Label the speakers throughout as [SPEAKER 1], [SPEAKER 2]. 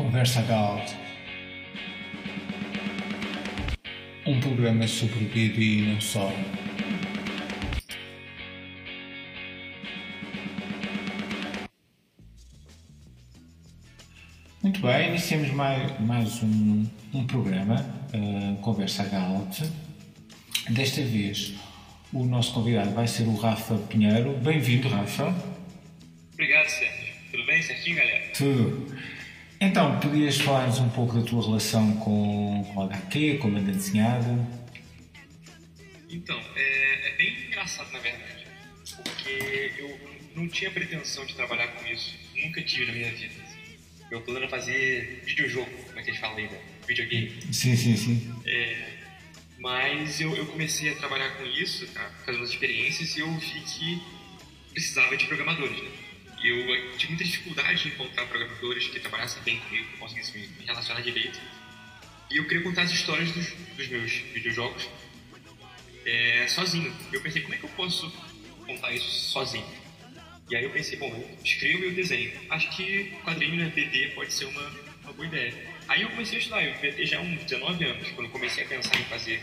[SPEAKER 1] Conversa Galt. Um programa sobre vida e não só. Muito bem, iniciamos mais, mais um, um programa, uh, Conversa Galt. Desta vez, o nosso convidado vai ser o Rafa Pinheiro. Bem-vindo, Rafa.
[SPEAKER 2] Obrigado, Sérgio. Tudo bem, certinho, galera?
[SPEAKER 1] Tudo. Então, podias falar-nos um pouco da tua relação com, com o HQ, com a banda desenhada?
[SPEAKER 2] Então, é, é bem engraçado, na verdade, porque eu não tinha pretensão de trabalhar com isso, nunca tive na minha vida. Meu plano era fazer videojogo, como é que eles falam aí, né? videogame.
[SPEAKER 1] Sim, sim, sim.
[SPEAKER 2] É, mas eu, eu comecei a trabalhar com isso, tá, por causa das experiências, e eu vi que precisava de programadores, né? Eu tive muita dificuldade em encontrar programadores que trabalhassem bem comigo, que conseguissem me relacionar direito. E eu queria contar as histórias dos, dos meus videojogos é, sozinho. Eu pensei, como é que eu posso contar isso sozinho? E aí eu pensei, bom, eu escrevo e desenho. Acho que quadrinho né, BD pode ser uma, uma boa ideia. Aí eu comecei a estudar, eu BD já há uns 19 anos, quando comecei a pensar em fazer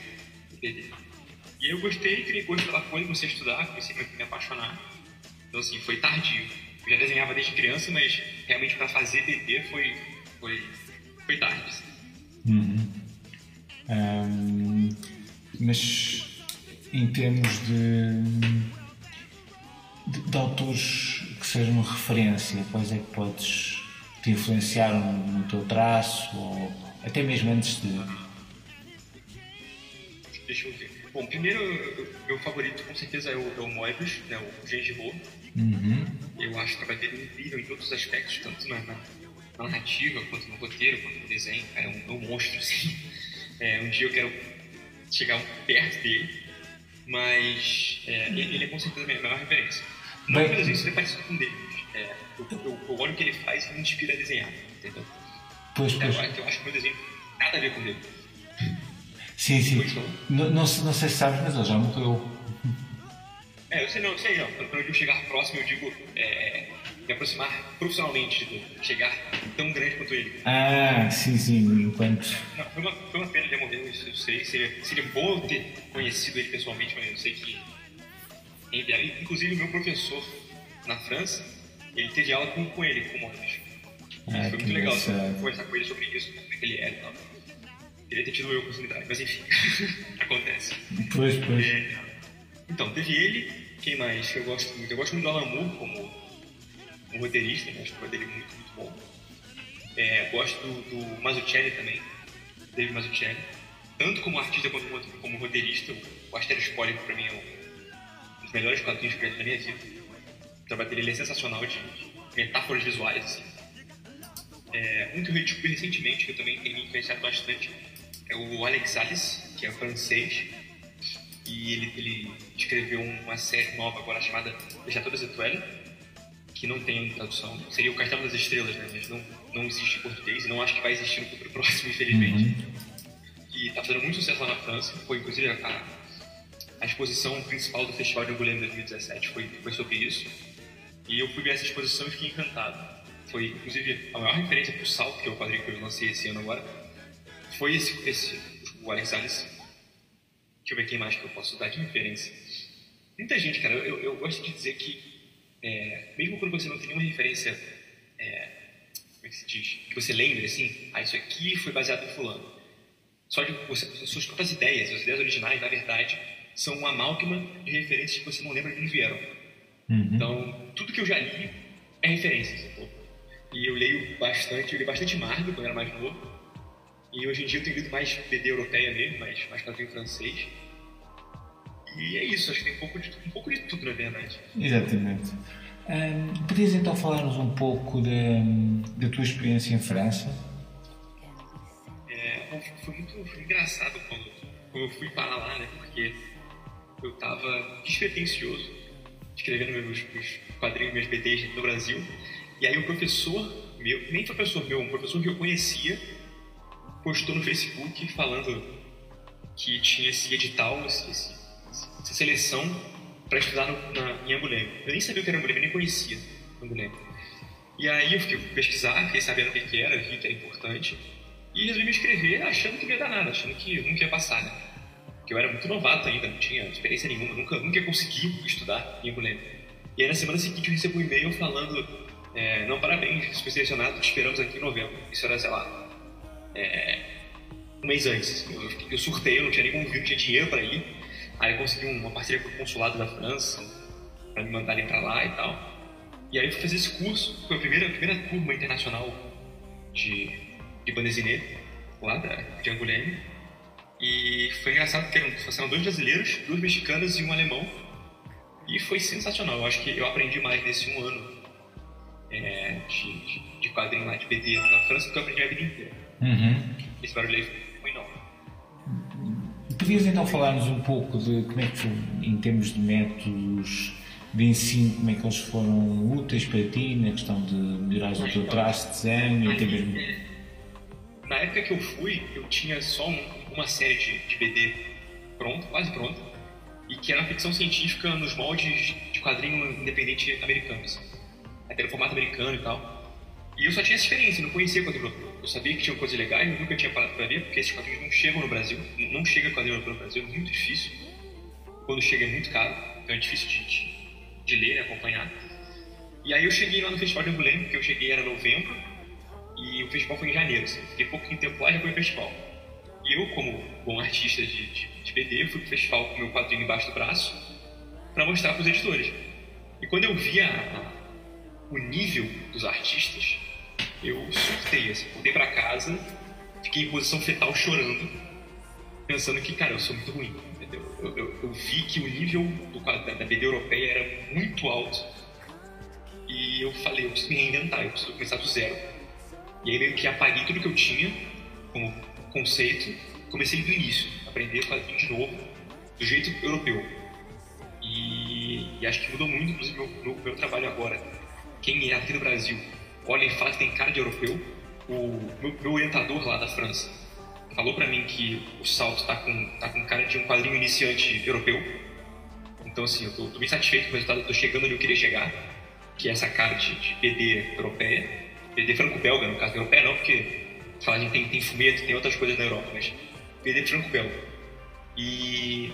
[SPEAKER 2] BD. E aí eu gostei, criei gosto pela coisa, comecei a estudar, comecei a me apaixonar. Então assim, foi tardio. Eu já desenhava desde criança, mas realmente para fazer BD foi, foi, foi tarde. Assim.
[SPEAKER 1] Uhum. Um, mas em termos de, de, de, autores que sejam referência, quais é que podes te influenciar no, teu traço ou até mesmo antes de.
[SPEAKER 2] Deixa eu ver. Bom, primeiro, meu favorito com certeza é o, é o Moebius, né, o Genji-Ho.
[SPEAKER 1] Uhum.
[SPEAKER 2] Eu acho que vai ter incrível em todos os aspectos, tanto na, na, na, narrativa, quanto no roteiro, quanto no desenho. É um, é um monstro, assim. É, um dia eu quero chegar perto dele mas é, ele é com certeza a minha maior referência. Não Bem... isso, ele é parecido com dele. É, eu, eu, eu, olho o que ele faz e me inspira a desenhar, entendeu?
[SPEAKER 1] Pois, pois.
[SPEAKER 2] Eu, eu acho que o meu desenho nada a ver com ele.
[SPEAKER 1] Sim, sim. Não, não, não, sei se sabes, mas ele já morreu.
[SPEAKER 2] É, eu sei não, eu sei não. Quando eu chegar próximo, eu digo é, me aproximar profissionalmente, tipo, chegar tão grande quanto ele.
[SPEAKER 1] Ah, sim, sim, enquanto.
[SPEAKER 2] Não, foi, uma, foi uma pena ele morrer, isso eu sei. Seria, seria bom ter conhecido ele pessoalmente, mas eu sei que. Inclusive, o meu professor na França, ele teve aula com, com ele, com o Monis. Ah, foi muito legal conversar com ele sobre isso, como é que ele era e tal. Queria ter tido eu oportunidade, mas enfim, acontece.
[SPEAKER 1] Pois, pois.
[SPEAKER 2] É, então, teve ele, quem mais eu gosto muito? Eu gosto muito do Alan Moore como roteirista, né? acho que o dele é muito, muito bom. É, gosto do, do Mazzucchelli também, David Mazzucchelli. Tanto como artista quanto como, como roteirista, o Astério Spoiler para mim é um dos melhores quadrinhos que eu já na minha vida. O trabalho dele é sensacional de metáforas visuais, assim. É, um que eu descobri recentemente, que eu também tenho me influenciado bastante, é o Alex Alice, que é francês, e ele, ele escreveu uma série nova agora chamada Châteaux Etoiles, que não tem tradução. Seria o Castelo das Estrelas, né? Mas não, não existe em português e não acho que vai existir no futuro próximo, infelizmente. Uhum. E tá fazendo muito sucesso lá na França. Foi, inclusive, a, a exposição principal do Festival de Angoulême 2017 foi, foi sobre isso. E eu fui ver essa exposição e fiquei encantado. Foi, inclusive, a maior referência para o Salto, que é o quadrinho que eu lancei esse ano agora, foi esse, esse o Alex Alice. Deixa eu ver quem mais que eu posso dar de referência. Muita gente, cara, eu, eu gosto de dizer que é, mesmo quando você não tem nenhuma referência, é, como é que se diz, que você lembre assim, ah, isso aqui foi baseado em fulano. Só de você, suas próprias ideias, as ideias originais, na verdade, são uma amálgama de referências que você não lembra de onde vieram.
[SPEAKER 1] Uhum.
[SPEAKER 2] Então, tudo que eu já li é referência. E eu leio bastante, eu li bastante Marvel quando era mais novo. E hoje em dia eu tenho lido mais BD europeia mesmo, mais, mais quadrinho francês. E é isso, acho que tem um pouco de, um pouco de tudo, na verdade.
[SPEAKER 1] Exatamente. Podias então falar-nos um pouco da, tua experiência em França?
[SPEAKER 2] É, foi muito foi engraçado quando, quando eu fui para lá, né? Porque eu estava despretensioso escrevendo meus, meus quadrinhos, meus BDs no Brasil. E aí um professor meu, nem professor meu, um professor que eu conhecia, postou no Facebook falando que tinha esse edital, esse, essa seleção para estudar no, na, em Anguleme. Eu nem sabia o que era Anguleme, nem conhecia Anguleme. E aí eu fiquei pesquisar, fiquei sabendo o que, era, vi que era importante. E resolvi me inscrever achando que não ia dar nada, achando que nunca ia passar, né? Porque eu era muito novato ainda, não tinha experiência nenhuma, nunca, nunca ia conseguir estudar em Anguleme. E aí na semana seguinte eu recebi um e-mail falando é, não, parabéns, foi selecionado, te esperamos aqui em novembro. Isso era, sei lá, é, um mês antes. Eu, eu surtei, eu não tinha nem como vir, não tinha dinheiro para ir. Aí eu consegui uma parceria com o consulado da França para me mandarem para lá e tal. E aí eu fui fazer esse curso, foi a primeira, a primeira turma internacional de, de bandezinê, lá da, de Anguleme. E foi engraçado porque eram, eram dois brasileiros, duas mexicanas e um alemão. E foi sensacional. Eu acho que eu aprendi mais nesse um ano é, de, de, de, quadrinho lá de BD na França do que eu aprendi a vida inteira.
[SPEAKER 1] Uhum.
[SPEAKER 2] Esse barulho aí foi enorme.
[SPEAKER 1] Podias então falar-nos um pouco de como é que foi, em termos de métodos de ensino, como é que eles foram úteis para ti na questão de melhorar o teu traço de desenho até mesmo.
[SPEAKER 2] Na época que eu fui, eu tinha só um, uma série de, de BD pronta, quase pronta, e que era uma ficção científica nos moldes de quadrinho independente americanos. Até no formato americano e tal. E eu só tinha experiência, não conhecia europeu. Eu sabia que tinha coisas legais, mas nunca tinha parado para ver, porque esses quadrinhos não chegam no Brasil. Não chega europeu no Brasil, é muito difícil. Quando chega é muito caro, então é difícil de, de, de ler, e acompanhar. E aí eu cheguei lá no Festival de Anguleme, porque eu cheguei era novembro, e o festival foi em janeiro. Assim. Fiquei pouquinho tempo lá e já foi o festival. E eu, como bom artista de, de, de BD, fui pro festival com meu quadrinho embaixo do braço para mostrar para os editores. E quando eu vi a, a, o nível dos artistas, eu surtei, assim, voltei para casa, fiquei em posição fetal chorando, pensando que, cara, eu sou muito ruim, entendeu? Eu, eu, eu vi que o nível do, da, da BD europeia era muito alto e eu falei, eu preciso me reinventar, eu preciso começar do zero. E aí meio que apaguei tudo que eu tinha como conceito, comecei do início, aprender quadrinho de novo, do jeito europeu. E, e acho que mudou muito, inclusive, meu, meu, meu trabalho agora. Quem é aqui no Brasil olha e fala que tem cara de europeu. O meu, meu orientador lá da França falou para mim que o salto tá com, tá com cara de um quadrinho iniciante europeu. Então, assim, eu tô, tô bem satisfeito com o resultado, tô chegando onde eu queria chegar, que é essa cara de, de BD europeia. BD franco-belga, no caso, europeia não, porque falar gente tem, tem fumeto, tem outras coisas na Europa, mas BD franco-belga. E,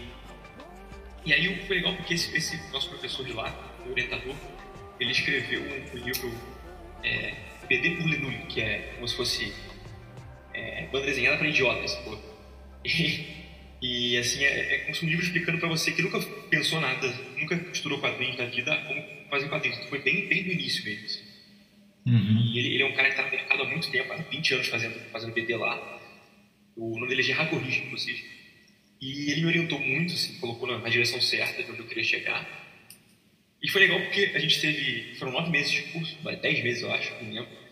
[SPEAKER 2] e aí foi legal porque esse, esse nosso professor de lá, o orientador, ele escreveu um, livro é, BD por Lenulho, que é como se fosse é, banda desenhada para idiotas, pô. E, e assim, é, é como se um livro explicando para você que nunca pensou nada, nunca estudou quadrinhos na vida, como fazer quadrinhos. Foi bem, bem do início mesmo. Assim.
[SPEAKER 1] Uhum.
[SPEAKER 2] E ele, ele, é um cara que está no mercado há muito tempo, há 20 anos fazendo, fazendo BD lá. O nome dele é Gerard Corrige, inclusive. E ele me orientou muito, assim, colocou na, na direção certa de onde eu queria chegar. E foi legal porque a gente teve. Foram nove meses de curso, dez meses eu acho, não lembro.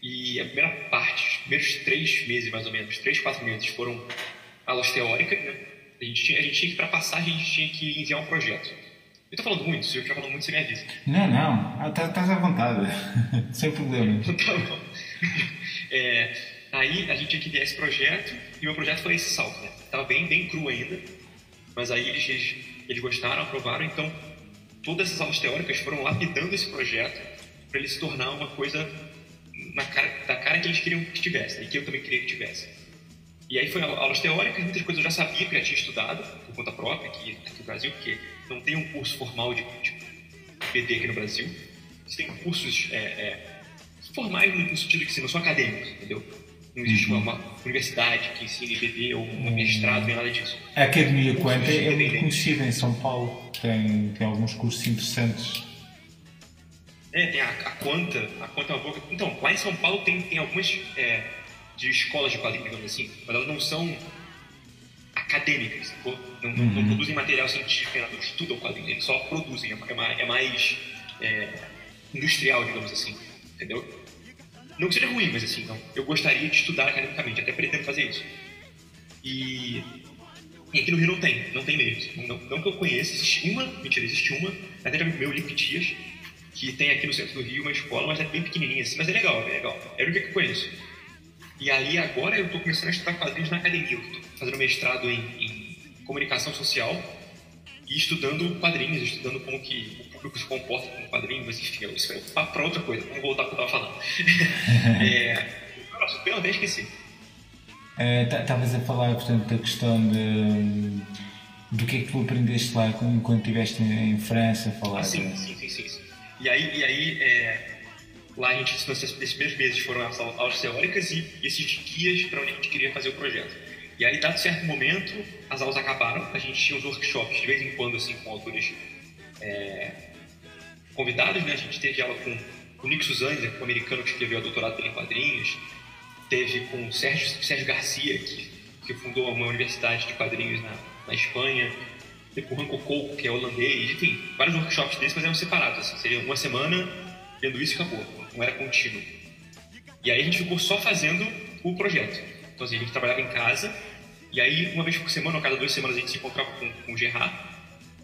[SPEAKER 2] E a primeira parte, os primeiros três meses mais ou menos, três, quatro meses, foram aulas teóricas, né? A gente tinha, a gente tinha que, para passar, a gente tinha que enviar um projeto. Eu tô falando muito, se eu estiver falando muito, você me avisa.
[SPEAKER 1] Não, não, estás tá à vontade, sem problema.
[SPEAKER 2] tá bom. É, aí a gente tinha que enviar esse projeto, e o meu projeto foi esse salto, né? Tava bem, bem cru ainda, mas aí eles, eles gostaram, aprovaram, então todas essas aulas teóricas foram lapidando esse projeto para ele se tornar uma coisa na cara, da cara que eles queriam que tivesse, e que eu também queria que tivesse. E aí foi aulas teóricas, muitas coisas eu já sabia que eu já tinha estudado por conta própria aqui, aqui no Brasil, porque não tem um curso formal de, de BD aqui no Brasil. Você tem cursos é, é, formais no sentido que assim, não são acadêmicos, entendeu? Não existe uma, uma, universidade que ensine BD ou um mestrado, nem nada disso.
[SPEAKER 1] A Academia Quanta é muito conhecida em São Paulo. Tem, tem alguns cursos interessantes.
[SPEAKER 2] É, tem a, a Quanta. A Quanta é. Então, lá em São Paulo tem, tem algumas é, de escolas de quadrinhos, digamos assim, mas elas não são acadêmicas, não, uhum. não, produzem material científico, não estudam quadrinhos, eles só produzem, é, mais, é mais é, industrial, digamos assim, entendeu? Não que seja ruim, mas assim, não, eu gostaria de estudar academicamente, até pretendo fazer isso. E, e aqui no Rio não tem, não tem mesmo. Não, não que eu conheça, existe uma, mentira, existe uma, até de amigo meu, Lipe Dias, que tem aqui no centro do Rio uma escola, mas é bem pequenininha assim, mas é legal, é legal. É o que eu conheço. E ali agora eu estou começando a estudar quadrinhos na academia, eu estou fazendo mestrado em, em comunicação social e estudando quadrinhos, estudando como que grupo se comporta com quadrinhos, mas enfim, isso é para outra coisa, vamos voltar para o que eu estava falando. é, nossa, eu até esqueci.
[SPEAKER 1] Estavas uh, a falar, portanto, da questão de, do que é que tu aprendeste lá quando estiveste em França a falar.
[SPEAKER 2] sim, sim, sim, sim, E aí, e aí é, lá a gente, esses primeiros meses foram as aulas teóricas e esses guias para onde a gente queria fazer o projeto. E aí, dado certo momento, as aulas acabaram, a gente tinha os workshops de vez em quando, assim, com autores é, convidados, né? A gente teve aula com o Nick Suzanne, o americano que escreveu o doutorado dele em quadrinhos, teve com o Sérgio, Sérgio Garcia, que, que fundou uma universidade de quadrinhos na, na Espanha, teve com o Ranco Coco, que é holandês, enfim, vários workshops desses, mas eram separados, assim, seria uma semana vendo isso e acabou, não era contínuo. E aí a gente ficou só fazendo o projeto. Então assim, a gente trabalhava em casa, e aí uma vez por semana, ou cada duas semanas, a gente se encontrava com, com o Gerard,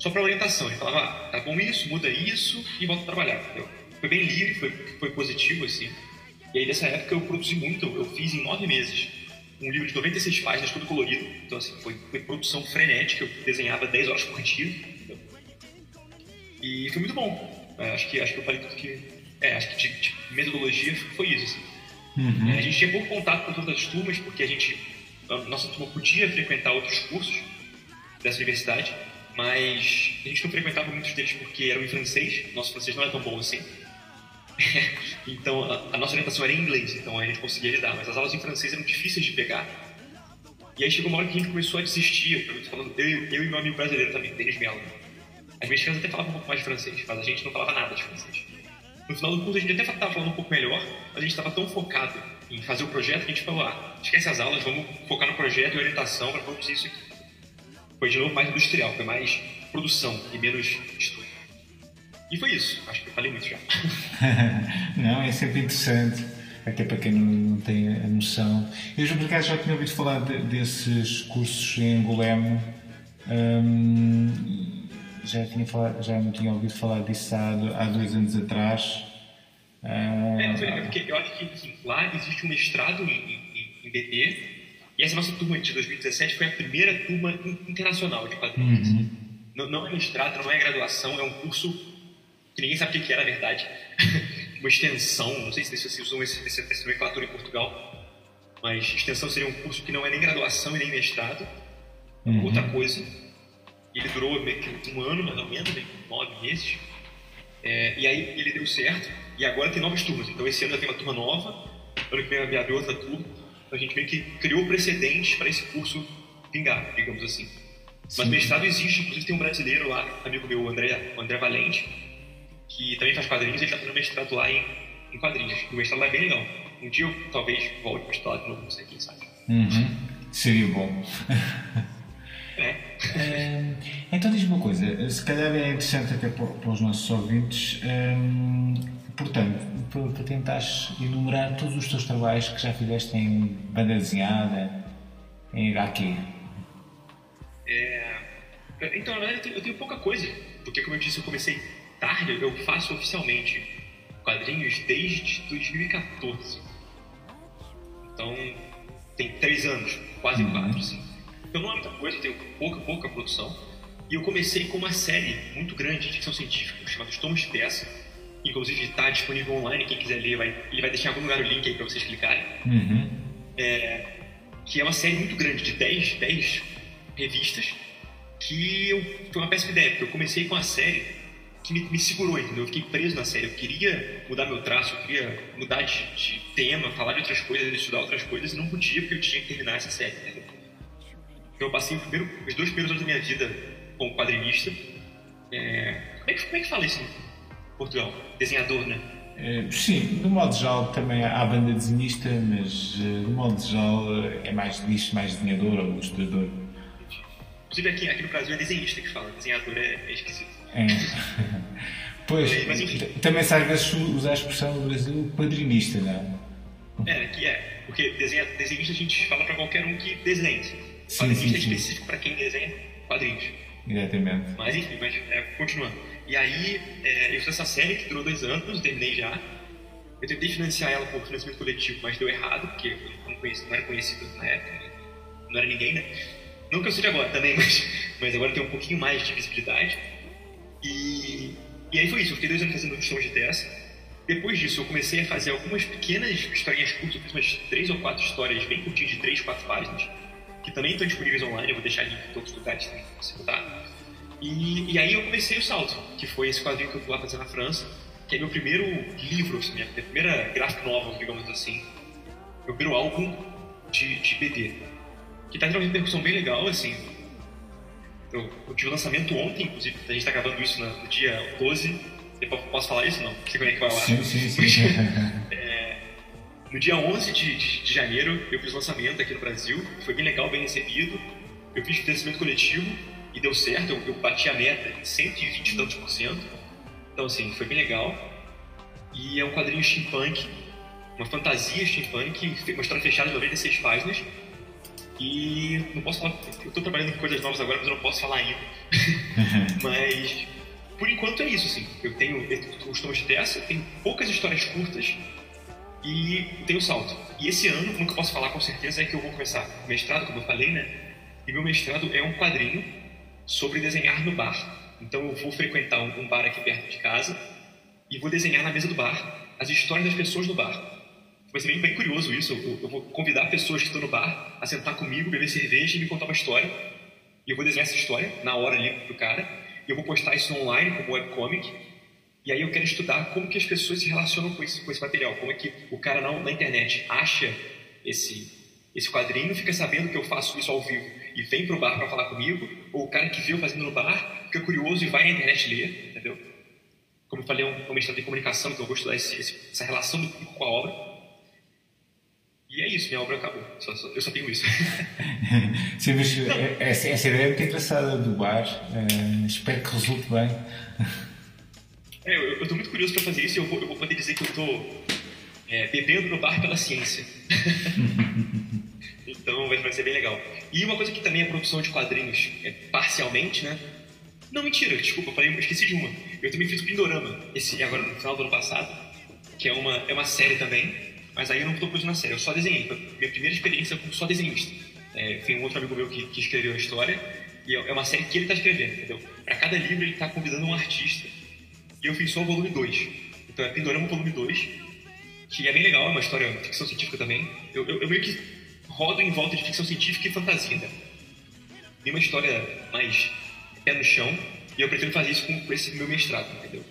[SPEAKER 2] só para orientação. Ele falava, ah, tá bom isso, muda isso e volta a trabalhar. Entendeu? Foi bem livre, foi, foi positivo, assim. E aí, nessa época, eu produzi muito. Eu fiz em nove meses um livro de 96 páginas, todo colorido. Então, assim, foi, foi produção frenética. Eu desenhava 10 horas por dia. E foi muito bom. É, acho, que, acho que eu falei tudo que... É, acho que de, de metodologia foi isso, assim. Uhum. É, a gente tinha pouco contato com todas as turmas, porque a gente... A nossa turma podia frequentar outros cursos dessa universidade, mas a gente não frequentava muitos deles porque eram em francês. Nosso francês não é tão bom assim. então a, a, nossa orientação era em inglês, então a gente conseguia lidar, mas as aulas em francês eram difíceis de pegar. E aí chegou uma hora que a gente começou a desistir, falando, eu, eu e meu amigo brasileiro também, Denis Mello. As mexicanas até falavam um pouco mais de francês, mas a gente não falava nada de francês. No final do curso a gente até estava falando um pouco melhor, mas a gente estava tão focado em fazer o projeto que a gente falou, ah, esquece as aulas, vamos focar no projeto e orientação para produzir isso aqui. Foi de novo mais industrial, foi mais produção e menos estudo. E foi isso. Acho que eu falei muito já.
[SPEAKER 1] não, é sempre interessante. Até para quem não, não tem a noção. Eu já, por acaso, já tinha ouvido falar de, desses cursos em Angolema. Hum, já, tinha falado, já não tinha ouvido falar disso há, há dois anos atrás.
[SPEAKER 2] É, porque eu acho que assim, lá existe um mestrado em, em, em BT e essa nossa turma de 2017 foi a primeira turma internacional de quadrinhos. Uhum. Não, não, é mestrado, não é graduação, é um curso que ninguém sabe o que é, na verdade. uma extensão, não sei se vocês usam esse, esse, esse nomenclatura em Portugal, mas extensão seria um curso que não é nem graduação e nem mestrado, uhum. outra coisa. Ele durou meio que um ano, mais ou menos, nove meses. É, e aí ele deu certo, e agora tem novas turmas. Então esse ano já tem uma turma nova, ano que vem vai abrir outra turma a gente meio que criou precedentes para esse curso vingar, digamos assim. Sim. Mas mestrado existe, inclusive tem um brasileiro lá, amigo meu, André, André Valente, que também faz quadrinhos, ele está fazendo mestrado lá em, em quadrinhos. O mestrado lá é bem legal. Um dia eu talvez volte para estudar de novo, não sei quem sabe.
[SPEAKER 1] Uhum. Seria bom.
[SPEAKER 2] É.
[SPEAKER 1] é. então diz-me uma coisa, se calhar é interessante até para, os nossos ouvintes. Hum, portanto, para, para tentares enumerar todos os teus trabalhos que já fizeste em banda desenhada, em HQ.
[SPEAKER 2] É, então, na verdade, eu tenho pouca coisa, porque, como eu disse, eu comecei tarde, eu faço oficialmente quadrinhos desde 2014. Então, tem três anos, quase uhum. quatro, assim. Então, não é muita coisa, eu tenho pouca, pouca produção. E eu comecei com uma série muito grande de ficção científica, chamada Tomos de Peça, Inclusive está disponível online, quem quiser ler, vai, ele vai deixar em algum lugar o link aí para vocês clicarem.
[SPEAKER 1] Uhum.
[SPEAKER 2] É, que é uma série muito grande, de 10, 10 revistas, que eu, foi uma péssima ideia, porque eu comecei com a série que me, me, segurou, entendeu? Eu fiquei preso na série. Eu queria mudar meu traço, eu queria mudar de, de tema, falar de outras coisas, estudar outras coisas, e não podia porque eu tinha que terminar essa série, entendeu? Então eu passei primeiro, os dois primeiros anos da minha vida como quadrinista. É, como, é que, como é que fala isso? Portugal, desenhador, né?
[SPEAKER 1] Uh, sim, do modo geral também há banda desenhista, mas uh, do modo geral uh, é mais lixo, mais desenhador ou ilustrador.
[SPEAKER 2] Inclusive aqui, aqui no Brasil é desenhista que fala, desenhador é, é esquisito.
[SPEAKER 1] É. pois, também se às vezes usar a expressão no Brasil quadrinista, não
[SPEAKER 2] é? É, que é, porque desenha, desenhista a gente fala para qualquer um que desenhe. Quadrinista é específico para quem desenha quadrinhos.
[SPEAKER 1] Exatamente.
[SPEAKER 2] Mas enfim, mas, é, continuando. E aí, é, eu fiz essa série que durou dois anos, terminei já. Eu tentei financiar ela por financiamento coletivo, mas deu errado, porque eu não, conheci, não era conhecido na época, não era ninguém, né? Não que eu seja agora também, mas, mas agora tem um pouquinho mais de visibilidade. E, E aí foi isso, eu fiquei dois anos fazendo sistemas de teste. Depois disso, eu comecei a fazer algumas pequenas historinhas curtas, eu fiz umas três ou quatro histórias bem curtinhas de três, quatro páginas, que também estão disponíveis online, eu vou deixar link em todos os lugares para você botar. E, e aí eu comecei o Salto, que foi esse quadrinho que eu fui lá fazer na França, que é meu primeiro livro, assim, minha, primeira graphic novel, digamos assim, meu primeiro álbum de, de BD, que está tendo uma repercussão bem legal, assim. Eu, eu tive o lançamento ontem, inclusive, a gente está gravando isso no, dia 12. Eu posso falar isso? Não? Não sei como é que vai lá.
[SPEAKER 1] Sim, sim, sim.
[SPEAKER 2] é, no dia 11 de, de, de, janeiro, eu fiz o lançamento aqui no Brasil. Foi bem legal, bem recebido. Eu fiz financiamento coletivo e deu certo. Eu, eu bati a meta em 120 e tantos por cento. Então, assim, foi bem legal. E é um quadrinho steampunk, uma fantasia steampunk, uma história fechada de 96 páginas e não posso falar, eu estou trabalhando em coisas novas agora, mas eu não posso falar ainda. mas por enquanto é isso, assim. Eu tenho costumes de dessa, tenho poucas histórias curtas e tenho salto. E esse ano, como que eu posso falar com certeza, é que eu vou começar o mestrado, como eu falei, né? E meu mestrado é um quadrinho sobre desenhar no bar. Então eu vou frequentar um bar aqui perto de casa e vou desenhar na mesa do bar as histórias das pessoas do bar. Vai ser bem, curioso isso. Eu, eu, vou convidar pessoas que estão no bar a sentar comigo, beber cerveja e me contar uma história. E eu vou desenhar essa história na hora ali pro cara. E eu vou postar isso online como webcomic. E aí eu quero estudar como que as pessoas se relacionam com esse, com esse material. Como é que o cara na, na internet acha esse, esse quadrinho, fica sabendo que eu faço isso ao vivo e vem pro bar para falar comigo. Ou o cara que viu fazendo no bar fica curioso e vai na internet ler, entendeu? Como eu falei, é um, um mestrado de comunicação, então eu vou estudar esse, esse, essa relação do público com a obra. E é isso, minha obra acabou. Só, só, eu só tenho isso.
[SPEAKER 1] Sim, mas eh, essa, essa, ideia é muito engraçada do bar. Uh, espero que resulte bem.
[SPEAKER 2] É, eu estou muito curioso para fazer isso e eu vou, eu vou poder dizer que eu estou é, bebendo no bar pela ciência. então vai, vai ser bem legal. E uma coisa que também é produção de quadrinhos, é, parcialmente, né? Não, mentira, desculpa, eu, falei, eu esqueci de uma. Eu também fiz o Pindorama, esse, agora no final do ano passado, que é uma, é uma série também mas aí eu não estou produzindo a série, eu só desenhei. Foi minha primeira experiência como só desenhista. É, tem um outro amigo meu que, que escreveu a história, e é, é uma série que ele está escrevendo, entendeu? Para cada livro ele está convidando um artista. E eu fiz só o volume 2. Então é Pindorama volume 2, que é bem legal, é uma história de ficção científica também. Eu, eu, eu meio que rodo em volta de ficção científica e fantasia, né? Tem uma história mais pé no chão, e eu pretendo fazer isso com, esse meu mestrado, entendeu?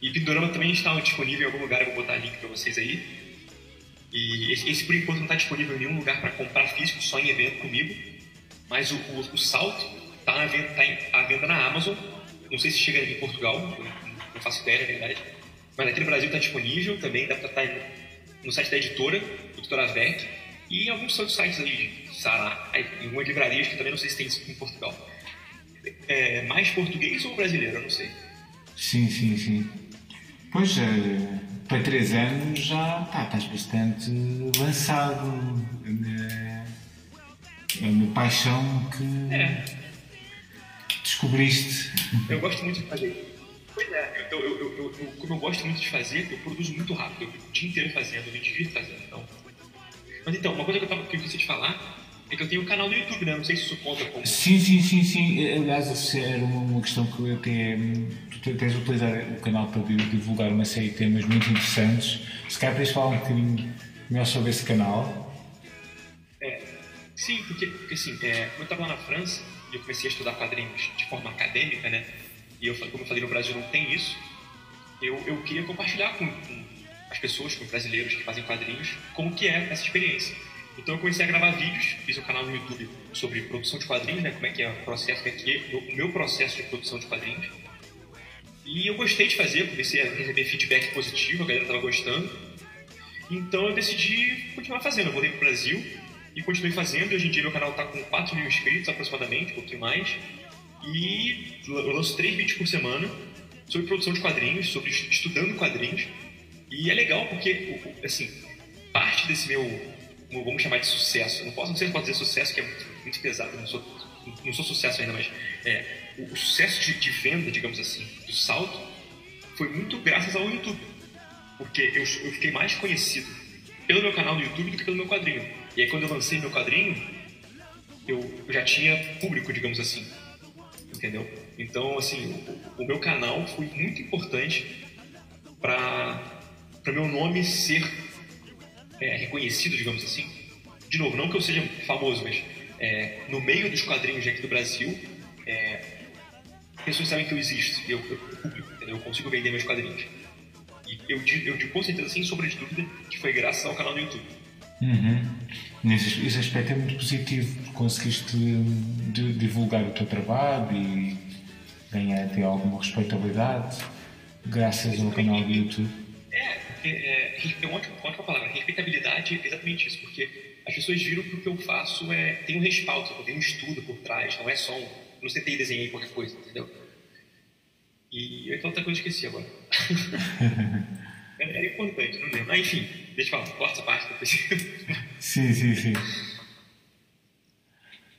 [SPEAKER 2] E Pindorama também está disponível em algum lugar, eu vou botar link para vocês aí. E esse, esse por enquanto não está disponível em nenhum lugar para comprar físico, só em evento comigo. Mas o, o, o salto está à, venda, tá à venda na Amazon. Não sei se chega em Portugal, não, faço ideia, na verdade. Mas aqui no Brasil está disponível também, dá para estar tá no site da editora, editora VEC, e em alguns outros sites Sará, em algumas livrarias que também não sei se tem em Portugal. É, mais português ou brasileiro, eu não sei.
[SPEAKER 1] Sim, sim, sim. Pois é para três anos já pá, estás bastante lançado. É uma paixão que
[SPEAKER 2] é.
[SPEAKER 1] descobriste.
[SPEAKER 2] Eu gosto muito de fazer. Pois é, eu, eu, eu, eu, como eu gosto muito de fazer, eu produzo muito rápido. Eu fico o dia inteiro fazendo, eu me divirto fazendo. Então. Mas então, uma coisa que eu, tava, que eu esqueci de falar é que eu tenho um canal no YouTube, né? Não sei se isso conta como.
[SPEAKER 1] Sim, sim, sim, sim. Aliás, era uma questão que eu até. Tu tens de utilizar o canal para divulgar uma série de temas muito interessantes. Se calhar tens falar um bocadinho melhor sobre esse canal.
[SPEAKER 2] É, sim, porque, porque assim, é, eu estava lá na França e eu comecei a estudar quadrinhos de forma acadêmica, né? E eu, como eu falei, no Brasil não tem isso. Eu, eu queria compartilhar com, com as pessoas, com os brasileiros que fazem quadrinhos, como que é essa experiência. Então eu comecei a gravar vídeos, fiz um canal no YouTube sobre produção de quadrinhos, né? Como é que é o processo, como é que é o meu processo de produção de quadrinhos. E eu gostei de fazer, comecei a receber feedback positivo, a galera estava gostando. Então eu decidi continuar fazendo. Eu voltei para o Brasil e continuei fazendo. Hoje em dia meu canal está com 4 mil inscritos aproximadamente, um pouquinho mais. E eu lanço 3 vídeos por semana sobre produção de quadrinhos, sobre estudando quadrinhos. E é legal porque, assim, parte desse meu vamos chamar de sucesso. Não posso, não sei se pode dizer sucesso, que é muito, muito pesado, não sou, não sou sucesso ainda, mas é, o, o, sucesso de, de, venda, digamos assim, do salto, foi muito graças ao YouTube. Porque eu, eu fiquei mais conhecido pelo meu canal no YouTube do que pelo meu quadrinho. E aí quando eu lancei meu quadrinho, eu, eu já tinha público, digamos assim. Entendeu? Então, assim, o, o meu canal foi muito importante para meu nome ser é, reconhecido, digamos assim. De novo, não que eu seja famoso, mas é, no meio dos quadrinhos aqui do Brasil, é, pessoas sabem que eu existo, eu, eu, público, eu consigo vender meus quadrinhos. E eu, eu digo com certeza, sem sombra de dúvida, que foi graças ao canal do YouTube.
[SPEAKER 1] Uhum. Nesse, esse aspecto é muito positivo, conseguiste divulgar o teu trabalho e ganhar até alguma respeitabilidade graças ao canal do YouTube.
[SPEAKER 2] É, é, é uma ótima palavra, respeitabilidade é exatamente isso, porque as pessoas viram que o que eu faço é, tem um respaldo, tem um estudo por trás, não é só um, não sentei e desenhei qualquer coisa, entendeu? E eu falar outra coisa esqueci agora. Era importante, não lembro. Ah, enfim, deixa eu falar, corta essa parte depois.
[SPEAKER 1] sim, sim, sim.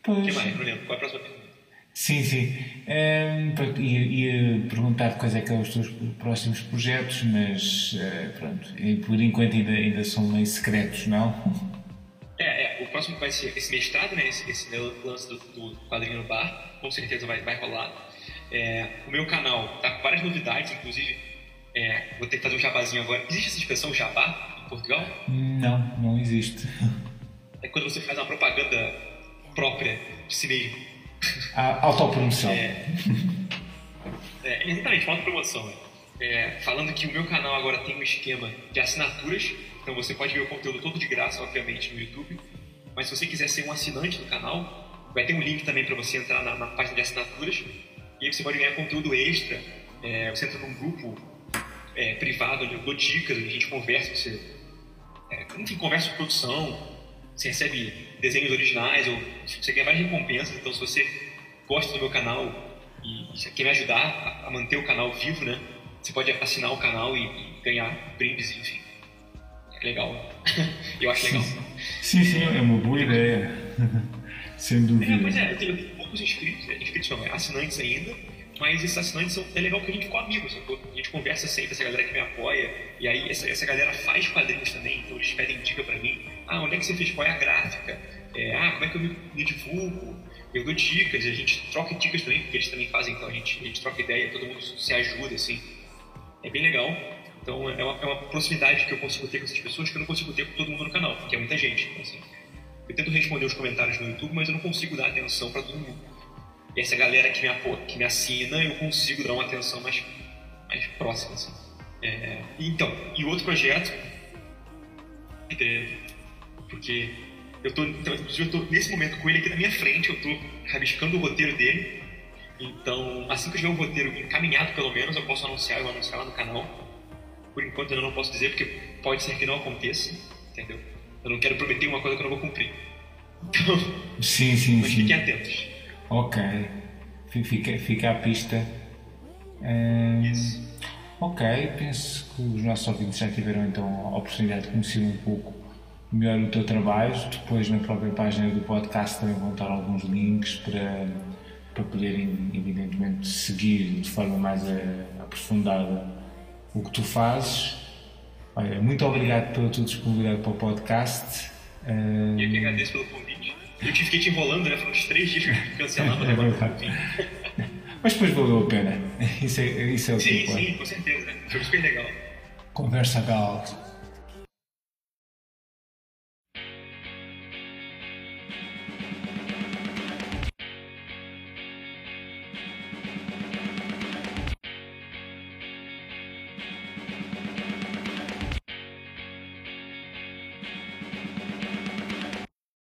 [SPEAKER 2] O que mais? Não lembro. Qual é a próxima pergunta?
[SPEAKER 1] Sim, sim. Um, ia, ia perguntar quais é que são os teus próximos projetos, mas uh, pronto, por enquanto ainda, ainda são meio secretos, não?
[SPEAKER 2] É, é, o próximo vai ser esse mestrado, né? Esse, esse lance do, do quadrinho no bar, com certeza vai, vai rolar. É, o meu canal tá com várias novidades, inclusive é, vou ter que fazer um jabazinho agora. Existe essa expressão jabá em Portugal?
[SPEAKER 1] Não, não existe.
[SPEAKER 2] É quando você faz uma propaganda própria de si mesmo.
[SPEAKER 1] A autopromoção.
[SPEAKER 2] É, é, exatamente, uma autopromoção. Né? É, falando que o meu canal agora tem um esquema de assinaturas, então você pode ver o conteúdo todo de graça, obviamente, no YouTube. Mas se você quiser ser um assinante do canal, vai ter um link também para você entrar na, na, página de assinaturas. E aí você pode ganhar conteúdo extra. É, você entra num grupo é, privado onde eu dou dicas, a gente conversa, você, é, enfim, conversa com produção, você recebe desenhos originais, ou você ganha várias recompensas. Então, se você gosta do meu canal e, e quer me ajudar a, manter o canal vivo, né? Você pode assinar o canal e, e ganhar brindes, enfim. É legal. eu acho legal.
[SPEAKER 1] Sim, sim, é uma boa ideia. Sem dúvida.
[SPEAKER 2] É, pois é, eu tenho poucos inscritos, né? inscritos não, é assinantes ainda mas esses assinantes são, é legal que a gente ficou amigo, a gente conversa sempre, essa galera que me apoia, e aí essa, essa galera faz quadrinhos também, então eles pedem dica pra mim, ah, onde é que você fez, qual é a gráfica, é, ah, como é que eu me, me, divulgo, eu dou dicas, e a gente troca dicas também, porque eles também fazem, então a gente, a gente troca ideia, todo mundo se ajuda, assim, é bem legal, então é uma, é uma proximidade que eu consigo ter com essas pessoas que eu não consigo ter com todo mundo no canal, porque é muita gente, então, assim, eu tento responder os comentários no YouTube, mas eu não consigo dar atenção para todo mundo. E essa galera que me, que me assina, eu consigo dar uma atenção mais, mais próxima. Assim. É, então, e outro projeto, é, porque eu tô, então, eu tô nesse momento com ele aqui na minha frente, eu tô rabiscando o roteiro dele. Então, assim que eu tiver um roteiro encaminhado, pelo menos, eu posso anunciar, eu anunciar lá no canal. Por enquanto eu não posso dizer, porque pode ser que não aconteça, entendeu? Eu não quero prometer uma coisa que eu não vou cumprir. Então,
[SPEAKER 1] sim, sim,
[SPEAKER 2] mas
[SPEAKER 1] sim.
[SPEAKER 2] fiquem atentos.
[SPEAKER 1] Ok, fica, fica a pista. Isso. Ok, penso que os nossos ouvintes já tiveram então a oportunidade de conhecer um pouco melhor o teu trabalho. Depois, na própria página do podcast, também vão estar alguns links para, para poderem, evidentemente, seguir de forma mais aprofundada o que tu fazes. Olha, muito obrigado pela tua disponibilidade para o podcast.
[SPEAKER 2] Eu que agradeço pelo convite. Eu te fiquei te enrolando, né? Foram uns três dias que cancelava é,
[SPEAKER 1] é Mas depois valeu a pena. Isso é, isso é o
[SPEAKER 2] sim, que Sim, sim, com certeza. Foi super legal.
[SPEAKER 1] Conversa gal.